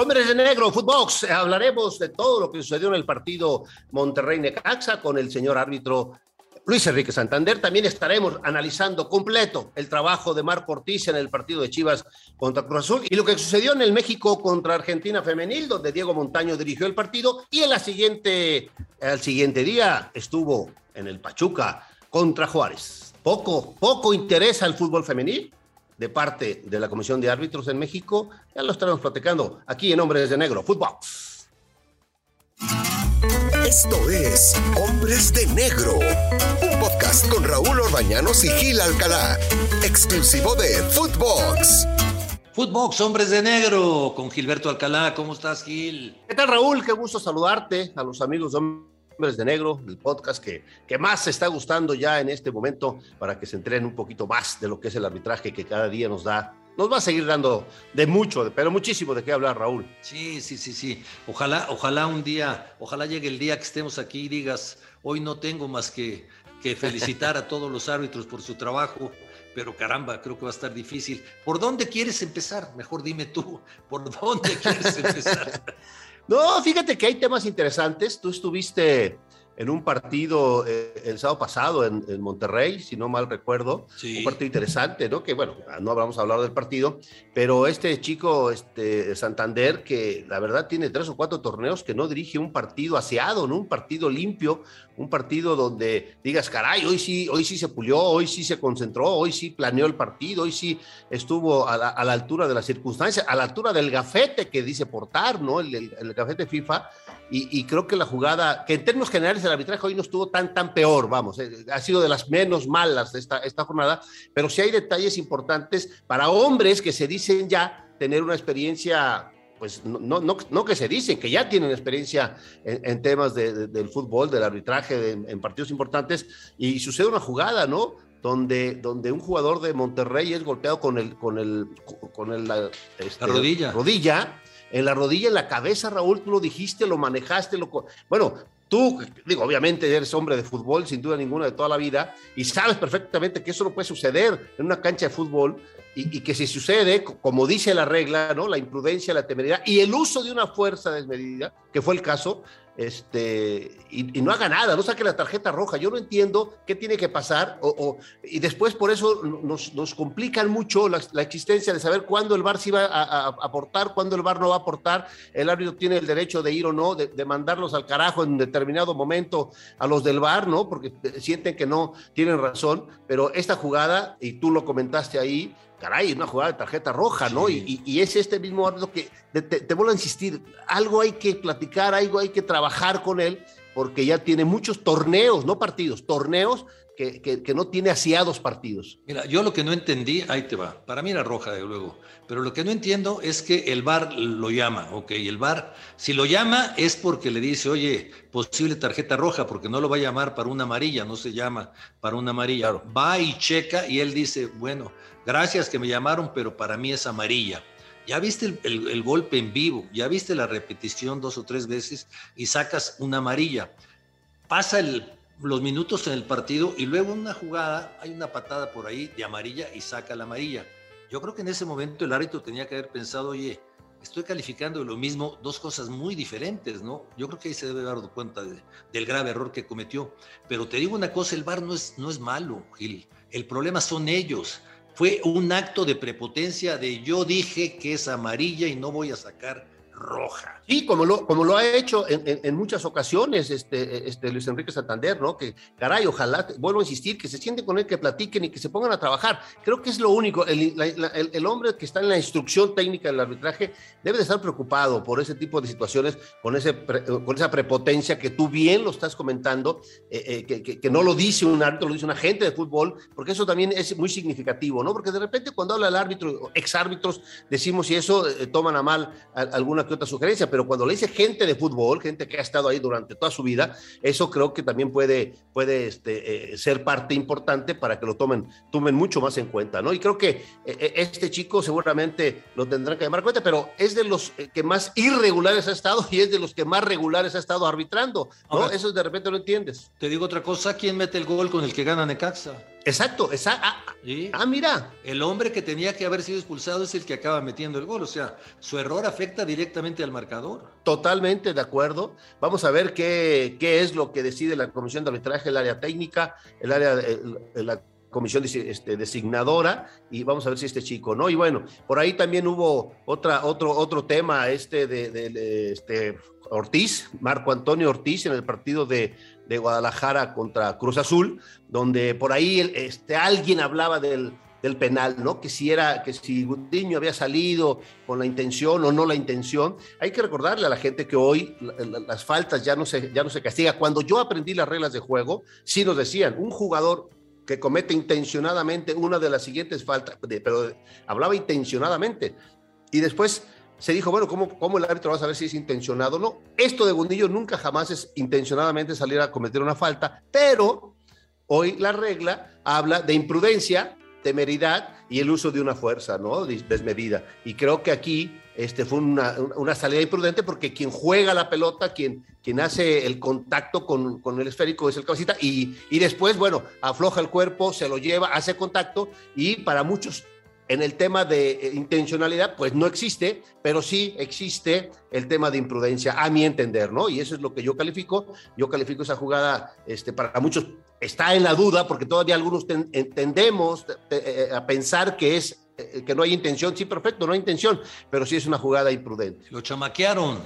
Hombres de Negro, Footbox, hablaremos de todo lo que sucedió en el partido Monterrey-Necaxa con el señor árbitro Luis Enrique Santander. También estaremos analizando completo el trabajo de Marco Ortiz en el partido de Chivas contra Cruz Azul y lo que sucedió en el México contra Argentina Femenil, donde Diego Montaño dirigió el partido y en siguiente, al siguiente día estuvo en el Pachuca contra Juárez. Poco, poco interesa el fútbol femenil de parte de la Comisión de Árbitros en México. Ya lo estaremos platicando aquí en Hombres de Negro, Fútbol. Esto es Hombres de Negro, un podcast con Raúl Orbañanos y Gil Alcalá, exclusivo de Footbox. Footbox, Hombres de Negro, con Gilberto Alcalá. ¿Cómo estás, Gil? ¿Qué tal, Raúl? Qué gusto saludarte a los amigos de Hombres de Negro, el podcast que, que más se está gustando ya en este momento para que se entren un poquito más de lo que es el arbitraje que cada día nos da. Nos va a seguir dando de mucho, pero muchísimo de qué hablar, Raúl. Sí, sí, sí, sí. Ojalá, ojalá un día, ojalá llegue el día que estemos aquí y digas, hoy no tengo más que, que felicitar a todos los árbitros por su trabajo, pero caramba, creo que va a estar difícil. ¿Por dónde quieres empezar? Mejor dime tú, ¿por dónde quieres empezar? No, fíjate que hay temas interesantes. Tú estuviste en un partido eh, el sábado pasado en, en, Monterrey, si no mal recuerdo. Sí. Un partido interesante, ¿no? Que bueno, no hablamos hablado del partido, pero este chico, este Santander, que la verdad tiene tres o cuatro torneos que no dirige un partido aseado, ¿no? Un partido limpio, un partido donde digas, caray, hoy sí, hoy sí se pulió, hoy sí se concentró, hoy sí planeó el partido, hoy sí estuvo a la, a la altura de las circunstancias, a la altura del gafete que dice portar, ¿no? El, el, el gafete FIFA. Y, y, creo que la jugada, que en términos generales el arbitraje hoy no estuvo tan, tan peor, vamos, eh, ha sido de las menos malas de esta, esta jornada, pero sí hay detalles importantes para hombres que se dicen ya tener una experiencia pues no, no, no, que se dicen, que ya tienen experiencia en, en temas de, de, del fútbol, del arbitraje, de, en partidos importantes, y sucede una jugada, ¿no? Donde, donde un jugador de Monterrey es golpeado con el, con el, con el, este, la rodilla. rodilla, en la rodilla, en la cabeza, Raúl, tú lo dijiste, lo manejaste, lo, bueno, Tú, digo, obviamente eres hombre de fútbol, sin duda ninguna, de toda la vida, y sabes perfectamente que eso no puede suceder en una cancha de fútbol, y, y, que si sucede, como dice la regla, ¿no? La imprudencia, la temeridad y el uso de una fuerza desmedida, que fue el caso, este, y, no haga nada, no saque la tarjeta roja. Yo no entiendo qué tiene que pasar, y después por eso nos, nos complican mucho la, existencia de saber cuándo el VAR sí va a, aportar, cuándo el VAR no va a aportar. El árbitro tiene el derecho de ir o no, de, mandarlos al carajo en determinado momento a los del VAR, ¿no? Porque sienten que no tienen razón, pero esta jugada, y tú lo comentaste ahí, caray, una jugada de tarjeta roja, ¿no? Sí. Y, y, es este mismo árbitro que te, te, te, vuelvo a insistir, algo hay que platicar, algo hay que trabajar con él, porque ya tiene muchos torneos, no partidos, torneos que, que, que, no tiene asiados partidos. Mira, yo lo que no entendí, ahí te va, para mí era roja, de luego, pero lo que no entiendo es que el VAR lo llama, ok, el VAR, si lo llama es porque le dice, oye, posible tarjeta roja, porque no lo va a llamar para una amarilla, no se llama para una amarilla. Claro. Va y checa y él dice, bueno, gracias que me llamaron, pero para mí es amarilla. Ya viste el, golpe en vivo, ya viste la repetición dos o tres veces y sacas una amarilla. Pasa los minutos en el partido y luego una jugada, hay una patada por ahí de amarilla y saca la amarilla. Yo creo que en ese momento el árbitro tenía que haber pensado, oye, estoy calificando lo mismo dos cosas muy diferentes, ¿no? Yo creo que ahí se debe dar cuenta de, del grave error que cometió. Pero te digo una cosa, el VAR no es, no es malo, Gil. El problema son ellos fue un acto de prepotencia de yo dije que es amarilla y no voy a sacar roja. Sí, como lo, como lo ha hecho en, en, muchas ocasiones este, este Luis Enrique Santander, ¿no? Que caray, ojalá, vuelvo a insistir, que se sienten con él, que platiquen y que se pongan a trabajar. Creo que es lo único. El, el, hombre que está en la instrucción técnica del arbitraje debe de estar preocupado por ese tipo de situaciones, con, ese, con esa prepotencia que tú bien lo estás comentando, eh, eh, que, que, no lo dice un árbitro, lo dice un agente de fútbol, porque eso también es muy significativo, ¿no? Porque de repente cuando habla el árbitro, exárbitros, decimos y eso eh, toman a mal a, alguna que otra sugerencia, pero cuando le dice gente de fútbol, gente que ha estado ahí durante toda su vida, eso creo que también puede, puede este, eh, ser parte importante para que lo tomen, tomen mucho más en cuenta, ¿no? Y creo que eh, este chico seguramente lo tendrán que llamar cuenta, pero es de los eh, que más irregulares ha estado y es de los que más regulares ha estado arbitrando, ¿no? Ahora, eso de repente lo entiendes. Te digo otra cosa, ¿quién mete el gol con el que gana Necaxa? Exacto, exacto. Ah, ah, mira. El hombre que tenía que haber sido expulsado es el que acaba metiendo el gol. O sea, su error afecta directamente al marcador. Totalmente de acuerdo. Vamos a ver qué, qué es lo que decide la comisión de arbitraje, el área técnica, el área de la comisión este, designadora y vamos a ver si este chico, ¿no? Y bueno, por ahí también hubo otra, otro, otro tema este de, este Ortiz, Marco Antonio Ortiz en el partido de, de Guadalajara contra Cruz Azul, donde por ahí este, alguien hablaba del, del penal, ¿no? Que si era, que si Gudiño había salido con la intención o no la intención. Hay que recordarle a la gente que hoy las faltas ya no se, ya no se castiga. Cuando yo aprendí las reglas de juego, sí nos decían, un jugador que comete intencionadamente una de las siguientes faltas, pero hablaba intencionadamente. Y después se dijo, bueno, ¿cómo, ¿cómo, el árbitro va a saber si es intencionado no? Esto de Gundillo nunca jamás es intencionadamente salir a cometer una falta, pero hoy la regla habla de imprudencia, temeridad y el uso de una fuerza, ¿no? Desmedida. Y creo que aquí este, fue una, una, salida imprudente porque quien juega la pelota, quien, quien hace el contacto con, con el esférico es el cabecita y, y, después, bueno, afloja el cuerpo, se lo lleva, hace contacto y para muchos en el tema de eh, intencionalidad, pues no existe, pero sí existe el tema de imprudencia, a mi entender, ¿no? Y eso es lo que yo califico. Yo califico esa jugada, este, para muchos está en la duda, porque todavía algunos entendemos eh, a pensar que es eh, que no hay intención, sí, perfecto, no hay intención, pero sí es una jugada imprudente. Lo chamaquearon,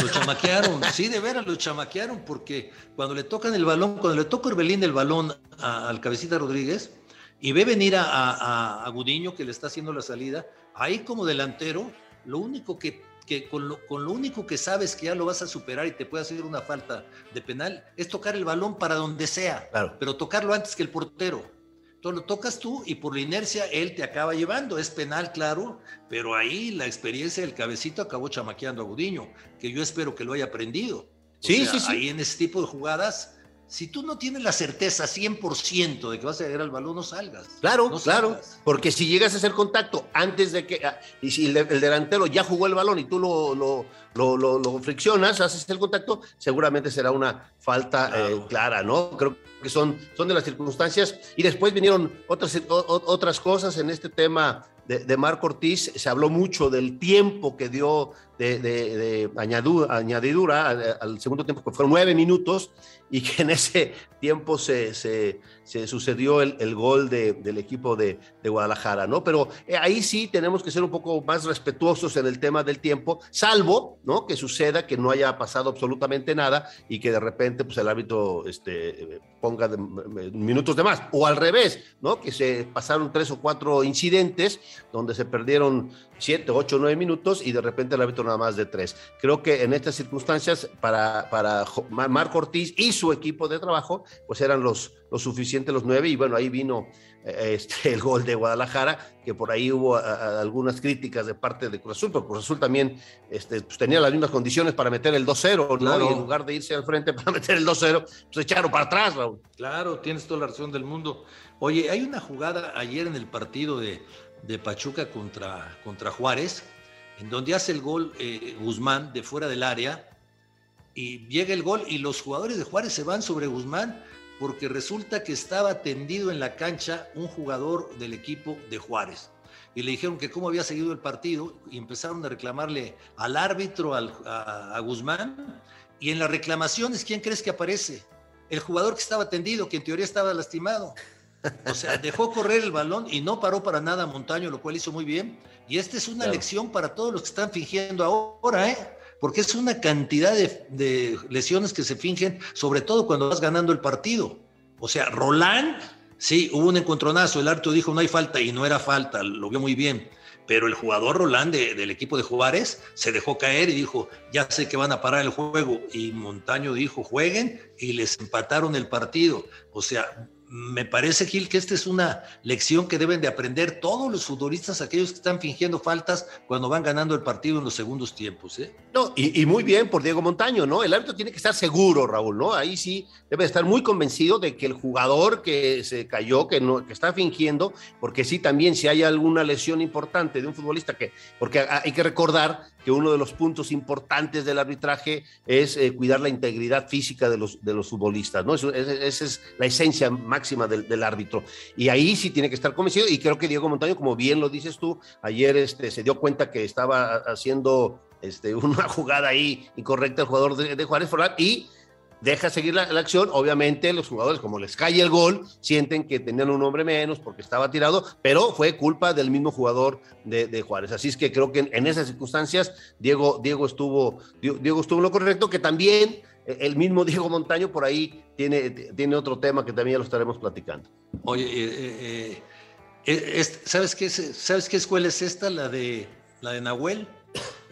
lo chamaquearon, sí, de veras, lo chamaquearon, porque cuando le tocan el balón, cuando le toca Orbelín el balón al cabecita Rodríguez y ve venir a, a, Gudiño que le está haciendo la salida, ahí como delantero, lo único que, que con, lo, con lo único que sabes que ya lo vas a superar y te puede hacer una falta de penal es tocar el balón para donde sea, pero tocarlo antes que el portero. Entonces lo tocas tú y por la inercia él te acaba llevando. Es penal, claro, pero ahí la experiencia del cabecito acabó chamaqueando a Gudiño, que yo espero que lo haya aprendido. sí, sí, sí. Ahí en ese tipo de jugadas, si tú no tienes la certeza 100% de que vas a llegar al balón, no salgas. Claro, claro. Porque si llegas a hacer contacto antes de que. Ah, y si el, delantero ya jugó el balón y tú lo, lo, lo, friccionas, haces el contacto, seguramente será una falta eh, clara, ¿no? Creo que son, son de las circunstancias. Y después vinieron otras, otras cosas en este tema de, de, Marco Ortiz. Se habló mucho del tiempo que dio de, de, añadidura, al, segundo tiempo, que fueron nueve minutos, y que en ese tiempo se, se, sucedió el, el gol del equipo de, Guadalajara, ¿no? Pero eh, ahí sí tenemos que ser un poco más respetuosos en el tema del tiempo, salvo, ¿no? Que suceda que no haya pasado absolutamente nada y que de repente, pues el árbitro este, ponga minutos de más, o al revés, ¿no? Que se pasaron tres o cuatro incidentes donde se perdieron siete, ocho, nueve minutos y de repente el árbitro nada más de tres. Creo que en estas circunstancias, para, para Marco Ortiz y su equipo de trabajo, pues eran los, lo suficiente los nueve y bueno, ahí vino eh, este, el gol de Guadalajara, que por ahí hubo algunas críticas de parte de Cruz Azul, pero Cruz Azul también este, pues, tenía las mismas condiciones para meter el 2-0, ¿no? Y en lugar de irse al frente para meter el 2-0, pues echaron para atrás, Raúl. Claro, tienes toda la razón del mundo. Oye, hay una jugada ayer en el partido de, de Pachuca contra, contra Juárez, en donde hace el gol eh, Guzmán de fuera del área y llega el gol y los jugadores de Juárez se van sobre Guzmán porque resulta que estaba tendido en la cancha un jugador del equipo de Juárez. Y le dijeron que cómo había seguido el partido y empezaron a reclamarle al árbitro, a, Guzmán. Y en las reclamaciones, ¿quién crees que aparece? El jugador que estaba tendido, que en teoría estaba lastimado. O sea, dejó correr el balón y no paró para nada a Montaño, lo cual hizo muy bien. Y esta es una lección para todos los que están fingiendo ahora, ¿eh? Porque es una cantidad de, lesiones que se fingen, sobre todo cuando vas ganando el partido. O sea, Roland, sí, hubo un encontronazo, el árbitro dijo no hay falta y no era falta, lo vio muy bien. Pero el jugador Roland del equipo de Juárez se dejó caer y dijo, ya sé que van a parar el juego. Y Montaño dijo, jueguen y les empataron el partido. O sea, me parece, Gil, que esta es una lección que deben de aprender todos los futbolistas, aquellos que están fingiendo faltas cuando van ganando el partido en los segundos tiempos. ¿eh? No, y, muy bien por Diego Montaño, ¿no? El árbitro tiene que estar seguro, Raúl, ¿no? Ahí sí debe estar muy convencido de que el jugador que se cayó, que, no, que está fingiendo, porque sí también si hay alguna lesión importante de un futbolista, que, porque hay que recordar que uno de los puntos importantes del arbitraje es eh, cuidar la integridad física de los, de los futbolistas, ¿no? esa es la esencia máxima del, del, árbitro. Y ahí sí tiene que estar convencido y creo que Diego Montaño, como bien lo dices tú, ayer este, se dio cuenta que estaba haciendo este, una jugada ahí incorrecta el jugador de, de Juárez Forlán y deja seguir la, la, acción. Obviamente, los jugadores, como les cae el gol, sienten que tenían un hombre menos porque estaba tirado, pero fue culpa del mismo jugador de, de Juárez. Así es que creo que en, en, esas circunstancias, Diego, Diego, estuvo, Diego estuvo en lo correcto, que también el mismo Diego Montaño por ahí tiene, tiene otro tema que también lo estaremos platicando. Oye, eh, eh, es, ¿sabes, qué, ¿sabes qué escuela es esta? La de, la de Nahuel,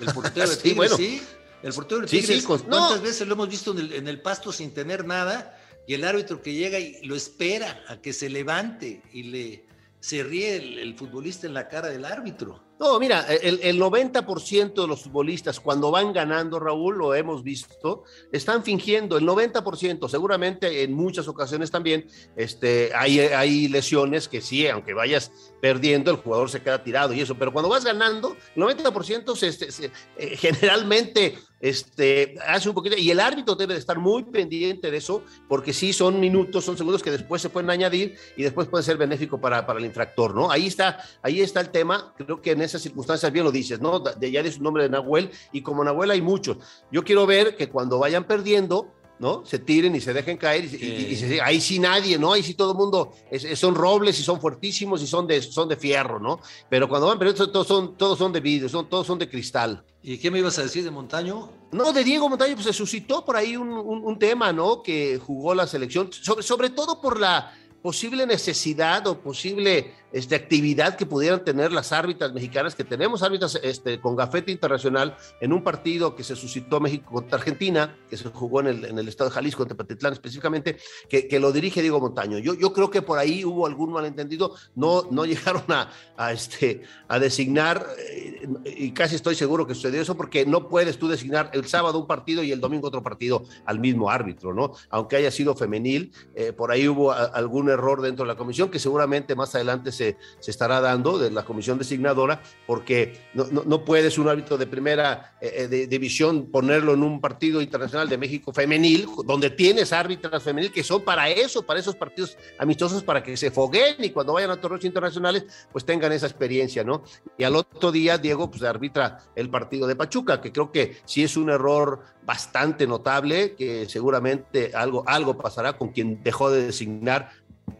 el portero de Tigres, sí. Bueno. ¿sí? El portero de Tigres, sí, con, ¿cuántas no. veces lo hemos visto en el, en el, pasto sin tener nada? Y el árbitro que llega y lo espera a que se levante y le se ríe el, el futbolista en la cara del árbitro. No, mira, el, el 90% de los futbolistas cuando van ganando, Raúl, lo hemos visto, están fingiendo, el 90%, seguramente en muchas ocasiones también este, hay, hay lesiones que sí, aunque vayas perdiendo, el jugador se queda tirado y eso, pero cuando vas ganando, el 90% se, se, eh, generalmente este, hace un poquito, y el árbitro debe de estar muy pendiente de eso, porque sí son minutos, son segundos que después se pueden añadir y después puede ser benéfico para, para el infractor, ¿no? Ahí está, ahí está el tema, creo que en esas circunstancias bien lo dices, ¿no? De ya de su nombre de Nahuel, y como Nahuel hay muchos. Yo quiero ver que cuando vayan perdiendo, ¿no? Se tiren y se dejen caer, y, sí. y, y se, ahí sí nadie, ¿no? Ahí sí todo el mundo es, es, son robles y son fuertísimos y son de, son de fierro, ¿no? Pero cuando van, pero todos son, todos son de vidrio, son, todos son de cristal. ¿Y qué me ibas a decir de Montaño? No, de Diego Montaño, pues se suscitó por ahí un, un, un tema, ¿no? Que jugó la selección, sobre, sobre todo por la posible necesidad o posible este, actividad que pudieran tener las árbitras mexicanas, que tenemos árbitras este, con gafete internacional en un partido que se suscitó México contra Argentina, que se jugó en el, en el estado de Jalisco, en Tepatitlán específicamente, que, que, lo dirige Diego Montaño. Yo, yo creo que por ahí hubo algún malentendido, no, no llegaron a, a, este, a designar, eh, y casi estoy seguro que sucedió eso, porque no puedes tú designar el sábado un partido y el domingo otro partido al mismo árbitro, ¿no? Aunque haya sido femenil, eh, por ahí hubo a, algún error dentro de la comisión que seguramente más adelante se se, estará dando de la comisión designadora, porque no, puedes un árbitro de primera eh, de división ponerlo en un partido internacional de México femenil, donde tienes árbitras femenil que son para eso, para esos partidos amistosos, para que se foguen y cuando vayan a torneos internacionales, pues tengan esa experiencia, ¿no? Y al otro día, Diego, pues arbitra el partido de Pachuca, que creo que sí es un error bastante notable, que seguramente algo, algo pasará con quien dejó de designar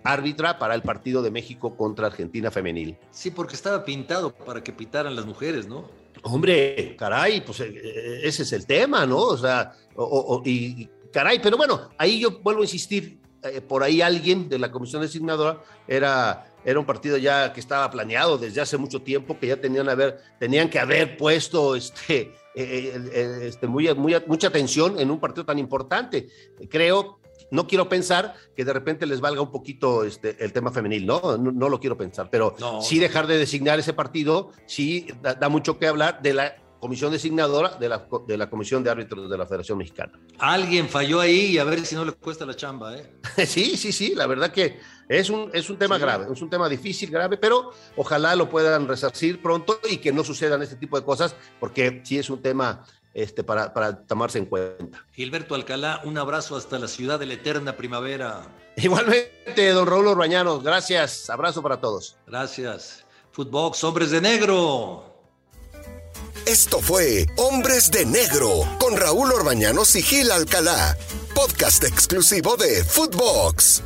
árbitra para el partido de México contra Argentina femenil. Sí, porque estaba pintado para que pitaran las mujeres, ¿no? Hombre, caray, pues eh, ese es el tema, ¿no? O sea, o, o, y caray, pero bueno, ahí yo vuelvo a insistir, eh, por ahí alguien de la comisión designadora era, era un partido ya que estaba planeado desde hace mucho tiempo, que ya tenían, haber, tenían que haber puesto este, eh, este, muy, muy, mucha atención en un partido tan importante. Creo no quiero pensar que de repente les valga un poquito este, el tema femenil, ¿no? No, no lo quiero pensar, pero no. sí dejar de designar ese partido, sí da, da, mucho que hablar de la comisión designadora de la, de la Comisión de Árbitros de la Federación Mexicana. Alguien falló ahí y a ver si no le cuesta la chamba, ¿eh? sí, sí, sí, la verdad que es un, es un tema sí. grave, es un tema difícil, grave, pero ojalá lo puedan resarcir pronto y que no sucedan este tipo de cosas, porque sí es un tema este, para, para, tomarse en cuenta. Gilberto Alcalá, un abrazo hasta la ciudad de la eterna primavera. Igualmente, don Raúl Orbañanos, gracias, abrazo para todos. Gracias. Footbox, hombres de negro. Esto fue Hombres de Negro con Raúl Orbañanos y Gil Alcalá, podcast exclusivo de Footbox.